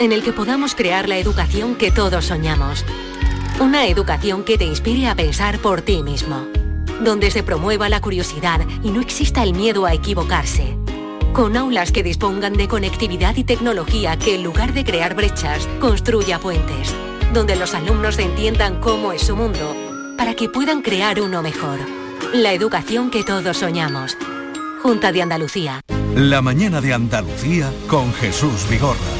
en el que podamos crear la educación que todos soñamos. Una educación que te inspire a pensar por ti mismo. Donde se promueva la curiosidad y no exista el miedo a equivocarse. Con aulas que dispongan de conectividad y tecnología que en lugar de crear brechas, construya puentes. Donde los alumnos entiendan cómo es su mundo para que puedan crear uno mejor. La educación que todos soñamos. Junta de Andalucía. La mañana de Andalucía con Jesús Vigorra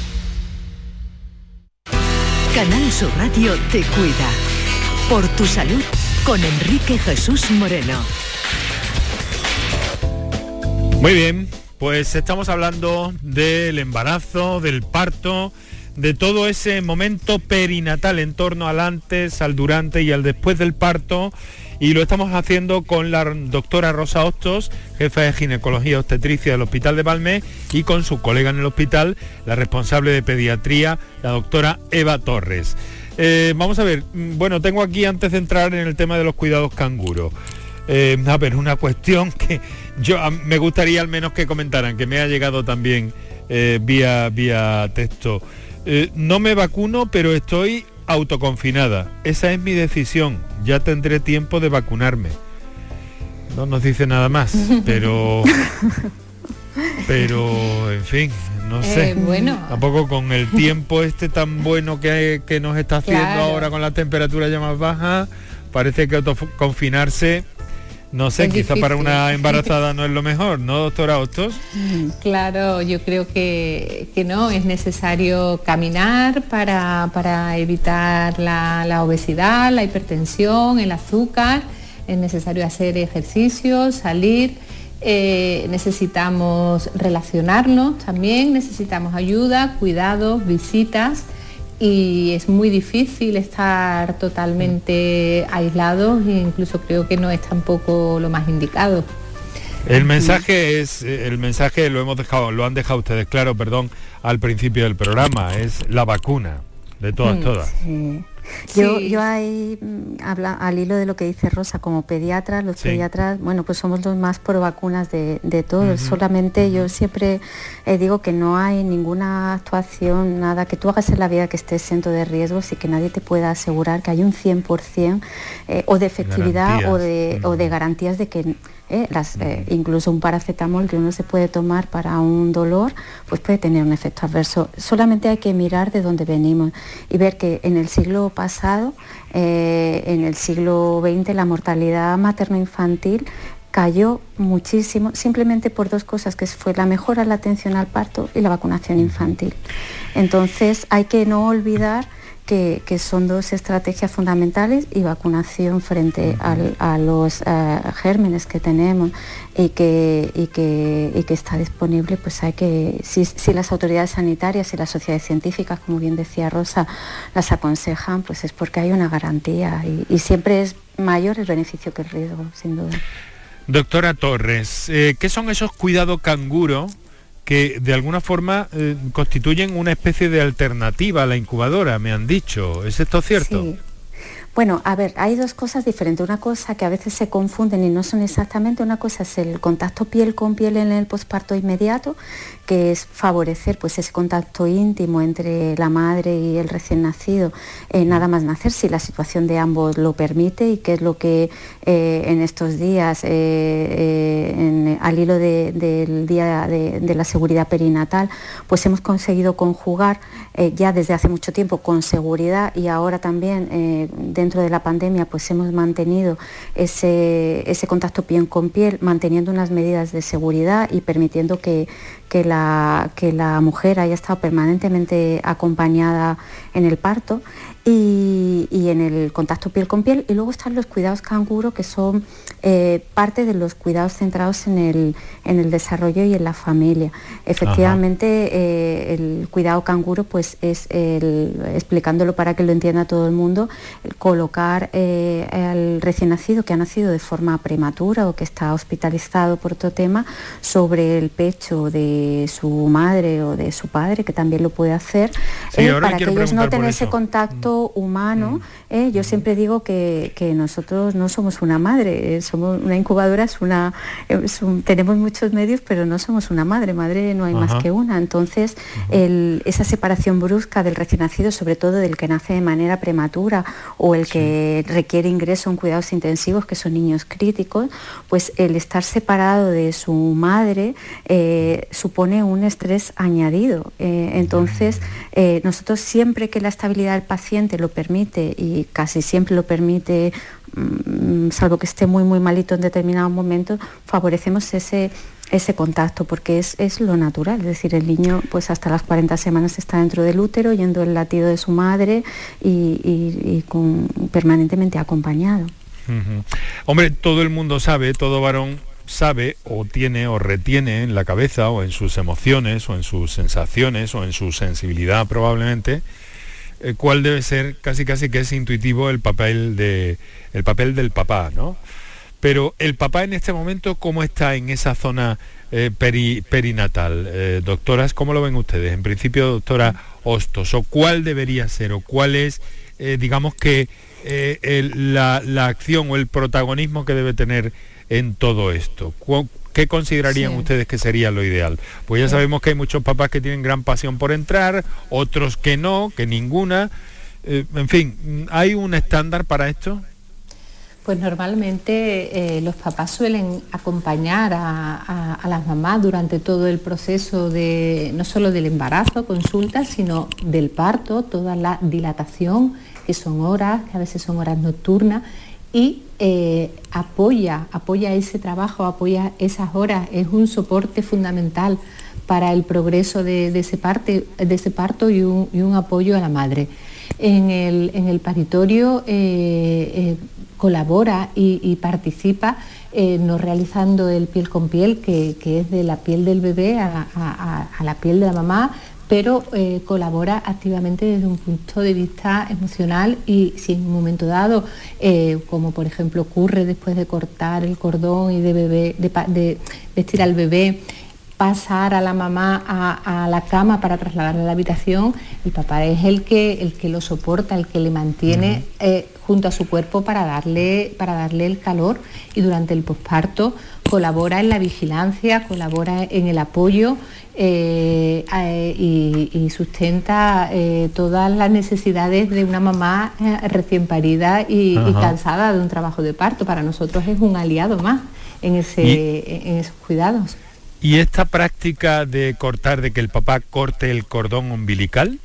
Canal Sur te cuida. Por tu salud con Enrique Jesús Moreno. Muy bien, pues estamos hablando del embarazo, del parto, de todo ese momento perinatal en torno al antes, al durante y al después del parto. Y lo estamos haciendo con la doctora Rosa Hostos, jefa de ginecología obstetricia del Hospital de Valme, y con su colega en el hospital, la responsable de pediatría, la doctora Eva Torres. Eh, vamos a ver, mm, bueno, tengo aquí antes de entrar en el tema de los cuidados canguro. Eh, a ver, una cuestión que yo me gustaría al menos que comentaran, que me ha llegado también eh, vía, vía texto. no me vacuno, pero estoy autoconfinada. Esa es mi decisión. Ya tendré tiempo de vacunarme. No nos dice nada más, pero... pero, en fin, no sé. bueno. Tampoco con el tiempo este tan bueno que, que nos está haciendo ahora con la temperatura ya más baja, parece que autoconfinarse no sé, quizá para una embarazada no es lo mejor, ¿no, doctora Hostos? Claro, yo creo que, no, es necesario caminar para, evitar la, obesidad, la hipertensión, el azúcar, es necesario hacer ejercicios, salir, eh, necesitamos relacionarnos también, necesitamos ayuda, cuidados, visitas y es muy difícil estar totalmente aislados e incluso creo que no es tampoco lo más indicado. El mensaje es, el mensaje lo hemos dejado, lo han dejado ustedes claro, perdón, al principio del programa, es la vacuna, de todas, mm, Yo, yo ahí, mm, habla, al hilo de lo que dice Rosa, como pediatra, los pediatras, bueno, pues somos los más pro vacunas de, todos. Solamente yo siempre eh, digo que no hay ninguna actuación, nada que tú hagas en la vida que estés exento de riesgos y que nadie te pueda asegurar que hay un 100% eh, o de efectividad o de, o de garantías de que ¿eh? Eh, incluso un paracetamol que uno se puede tomar para un dolor, pues puede tener un efecto adverso. Solamente hay que mirar de dónde venimos y ver que en el siglo pasado, eh, en el siglo XX, la mortalidad materno-infantil cayó muchísimo simplemente por dos cosas, que fue la mejora en la atención al parto y la vacunación infantil. Entonces hay que no olvidar que, son dos estrategias fundamentales y vacunación frente a los eh, gérmenes que tenemos y que, que, está disponible, pues hay que, si, las autoridades sanitarias y las sociedades científicas, como bien decía Rosa, las aconsejan, pues es porque hay una garantía y, siempre es mayor el beneficio que el riesgo, sin duda. Doctora Torres, eh, ¿qué son esos cuidados canguro que de alguna forma eh, constituyen una especie de alternativa a la incubadora, me han dicho. ¿Es esto cierto? Bueno, a ver, hay dos cosas diferentes. Una cosa que a veces se confunden y no son exactamente, una cosa es el contacto piel con piel en el posparto inmediato, que es favorecer pues, ese contacto íntimo entre la madre y el recién nacido, eh, nada más nacer, si la situación de ambos lo permite y que es lo que eh, en estos días, eh, al hilo del Día de, de, la Seguridad Perinatal, pues hemos conseguido conjugar ya desde hace mucho tiempo con seguridad y ahora también dentro de la pandemia pues hemos mantenido ese, ese contacto piel con piel, manteniendo unas medidas de seguridad y permitiendo que, que la, que la mujer haya estado permanentemente acompañada en el parto y, en el contacto piel con piel. Y luego están los cuidados canguro, que son eh, parte de los cuidados centrados en el, en el, desarrollo y en la familia. Efectivamente, eh, el cuidado canguro pues es, explicándolo para que lo entienda todo el mundo, colocar eh, al recién nacido que ha nacido de forma prematura o que está hospitalizado por otro tema sobre el pecho de su madre o de su padre, que también lo puede hacer, para que ellos no tengan ese contacto humano, mm. ¿eh? yo siempre digo que, nosotros no somos una madre, eh, somos una incubadora, es una, tenemos muchos medios, pero no somos una madre, madre no hay más que una. Entonces, esa separación brusca del recién nacido, sobre todo del que nace de manera prematura o el que requiere ingreso en cuidados intensivos, que son niños críticos, pues el estar separado de su madre eh, supone un estrés añadido. entonces, nosotros siempre que la estabilidad del paciente lo permite y casi siempre lo permite, mm, salvo que esté muy muy malito en determinado momento, favorecemos ese ese contacto porque es, es, lo natural, es decir, el niño pues hasta las 40 semanas está dentro del útero, yendo el latido de su madre y, con, permanentemente acompañado. Hombre, todo el mundo sabe, todo varón sabe o tiene o retiene en la cabeza o en sus emociones o en sus sensaciones o en su sensibilidad probablemente eh, cuál debe ser casi casi que es intuitivo el papel de el papel del papá, ¿no? Pero el papá en este momento cómo está en esa zona eh, perinatal, eh, doctoras, ¿cómo lo ven ustedes? En principio, doctora Hostos, o cuál debería ser o cuál es, digamos que la, la acción o el protagonismo que debe tener en todo esto? ¿Qué considerarían ustedes que sería lo ideal? Pues ya sabemos que hay muchos papás que tienen gran pasión por entrar, otros que no, que ninguna. Eh, en fin, ¿hay un estándar para esto? Pues normalmente eh, los papás suelen acompañar a, las mamás durante todo el proceso de no solo del embarazo, consultas, sino del parto, toda la dilatación, que son horas, que a veces son horas nocturnas, y eh, apoya, apoya ese trabajo, apoya esas horas, es un soporte fundamental para el progreso de, ese, parte, de ese, parto y un, apoyo a la madre. En el, paritorio eh, eh, colabora y, participa no realizando el piel con piel, que, es de la piel del bebé a la piel de la mamá, pero eh, colabora activamente desde un punto de vista emocional y si en un momento dado, eh, como por ejemplo ocurre después de cortar el cordón y de, bebé, de, vestir al bebé, pasar a la mamá a, la cama para trasladarla a la habitación, el papá es el que, el que lo soporta, el que le mantiene eh, junto a su cuerpo para darle, para darle el calor y durante el posparto colabora en la vigilancia, colabora en el apoyo eh, y, sustenta eh, todas las necesidades de una mamá recién parida y, cansada de un trabajo de parto. Para nosotros es un aliado más en, ese, en esos cuidados. ¿Y esta práctica de cortar, de que el papá corte el cordón umbilical,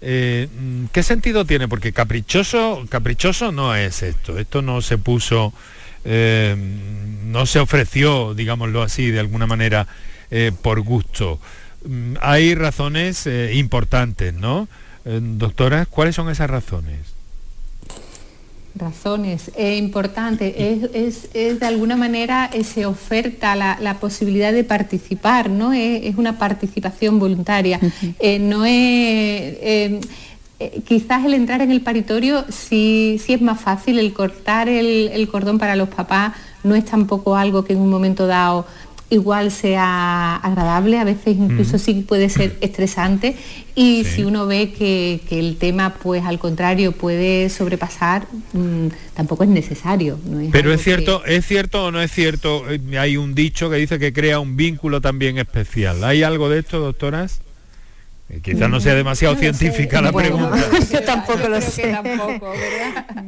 ¿qué sentido tiene? Porque caprichoso, caprichoso no es esto. Esto no se puso, no se ofreció, digámoslo así, de alguna manera eh, por gusto. Mm, hay razones eh, importantes, ¿no? Eh, doctora, ¿cuáles son esas razones? Razones importantes. Es, de alguna manera se oferta la, posibilidad de participar, ¿no? Es, una participación voluntaria. no es quizás el entrar en el paritorio sí, sí, es más fácil, el cortar el, el, cordón para los papás no es tampoco algo que en un momento dado igual sea agradable, a veces incluso sí puede ser estresante y si uno ve que, el tema pues al contrario puede sobrepasar, mm, tampoco es necesario. Pero es cierto, ¿es cierto o no es cierto? Hay un dicho que dice que crea un vínculo también especial. ¿Hay algo de esto, doctoras? Eh, quizás no sea demasiado científica la pregunta. Yo tampoco lo sé.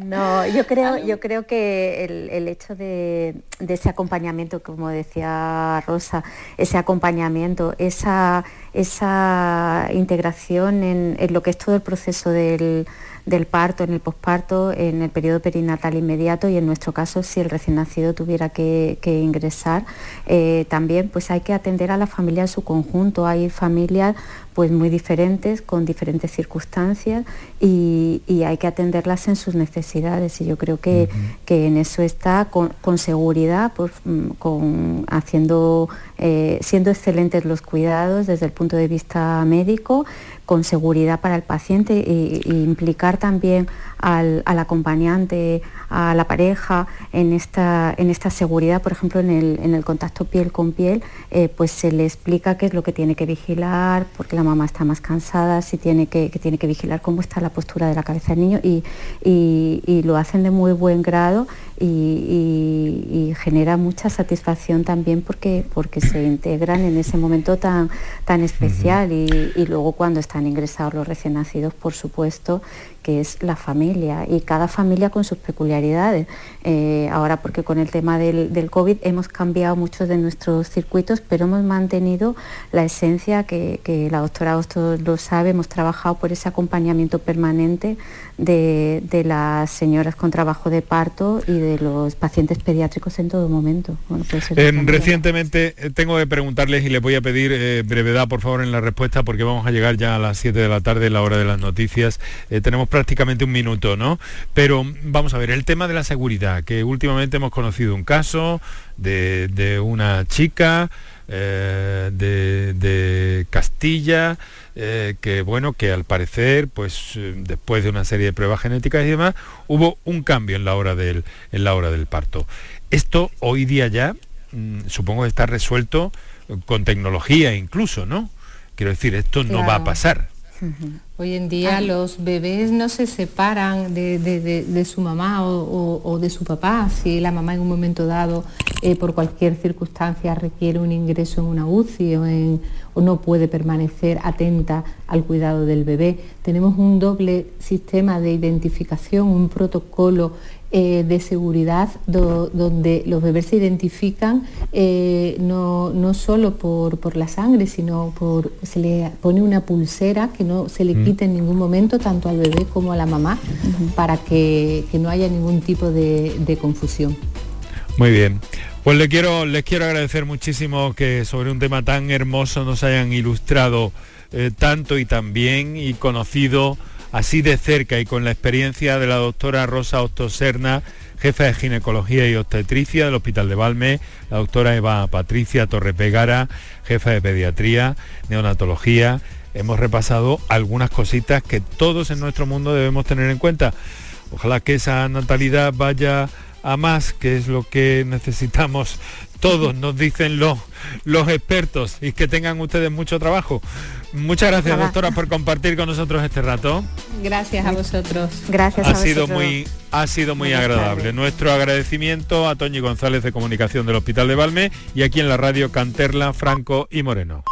no, yo creo, yo creo que el, hecho de, ese acompañamiento, como decía Rosa, ese acompañamiento, esa, esa integración en, en lo que es todo el proceso del del parto, en el posparto, en el periodo perinatal inmediato y en nuestro caso si el recién nacido tuviera que, ingresar, eh, también pues hay que atender a la familia en su conjunto. Hay familias pues muy diferentes, con diferentes circunstancias y, hay que atenderlas en sus necesidades. Y yo creo que, en eso está con, seguridad, pues, mm, con, haciendo, eh, siendo excelentes los cuidados desde el punto de vista médico, con seguridad para el paciente e, implicar también al, acompañante, a la pareja en esta, en esta seguridad, por ejemplo, en el, contacto piel con piel, eh, pues se le explica qué es lo que tiene que vigilar, porque la mamá está más cansada, si tiene que, tiene que vigilar cómo está la postura de la cabeza del niño y, lo hacen de muy buen grado y, genera mucha satisfacción también porque, porque se integran en ese momento tan, tan especial y, y luego cuando están ingresados los recién nacidos, por supuesto, que es la familia y cada familia con sus peculiaridades. Eh, ahora porque con el tema del, COVID hemos cambiado muchos de nuestros circuitos, pero hemos mantenido la esencia que, la doctora Osto lo sabe, hemos trabajado por ese acompañamiento permanente de, las señoras con trabajo de parto y de los pacientes pediátricos en todo momento. Em, recientemente eh, tengo que preguntarles y les voy a pedir eh, brevedad por favor en la respuesta porque vamos a llegar ya a las 7 de la tarde, la hora de las noticias. tenemos prácticamente un minuto, ¿no? Pero vamos a ver, el tema de la seguridad, que últimamente hemos conocido un caso de, una chica eh, de, Castilla, eh, que bueno, que al parecer, pues después de una serie de pruebas genéticas y demás, hubo un cambio en la hora del, en la hora del parto. Esto hoy día ya mm, supongo que está resuelto con tecnología incluso, ¿no? Quiero decir, esto no va a pasar. Hoy en día los bebés no se separan de, su mamá o, de su papá. Si la mamá en un momento dado, eh, por cualquier circunstancia, requiere un ingreso en una UCI o, o no puede permanecer atenta al cuidado del bebé, tenemos un doble sistema de identificación, un protocolo eh, de seguridad donde los bebés se identifican eh, no, no, solo por, la sangre, sino por se le pone una pulsera que no se le mm. quite en ningún momento tanto al bebé como a la mamá para que, no haya ningún tipo de, confusión. Muy bien. Pues le quiero, les quiero agradecer muchísimo que sobre un tema tan hermoso nos hayan ilustrado eh, tanto y tan bien y conocido así de cerca y con la experiencia de la doctora Rosa Ostoserna, jefa de ginecología y obstetricia del Hospital de Valme, la doctora Eva Patricia Torrepegara, jefa de pediatría, neonatología. Hemos repasado algunas cositas que todos en nuestro mundo debemos tener en cuenta. Ojalá que esa natalidad vaya a más, que es lo que necesitamos todos, nos dicen los, los expertos, y que tengan ustedes mucho trabajo. Muchas gracias, doctora, por compartir con nosotros este rato. Gracias a vosotros. Gracias. Ha sido muy, ha sido muy agradable. Nuestro agradecimiento a Toñi González de Comunicación del Hospital de Valme y aquí en la radio Canterla, Franco y Moreno.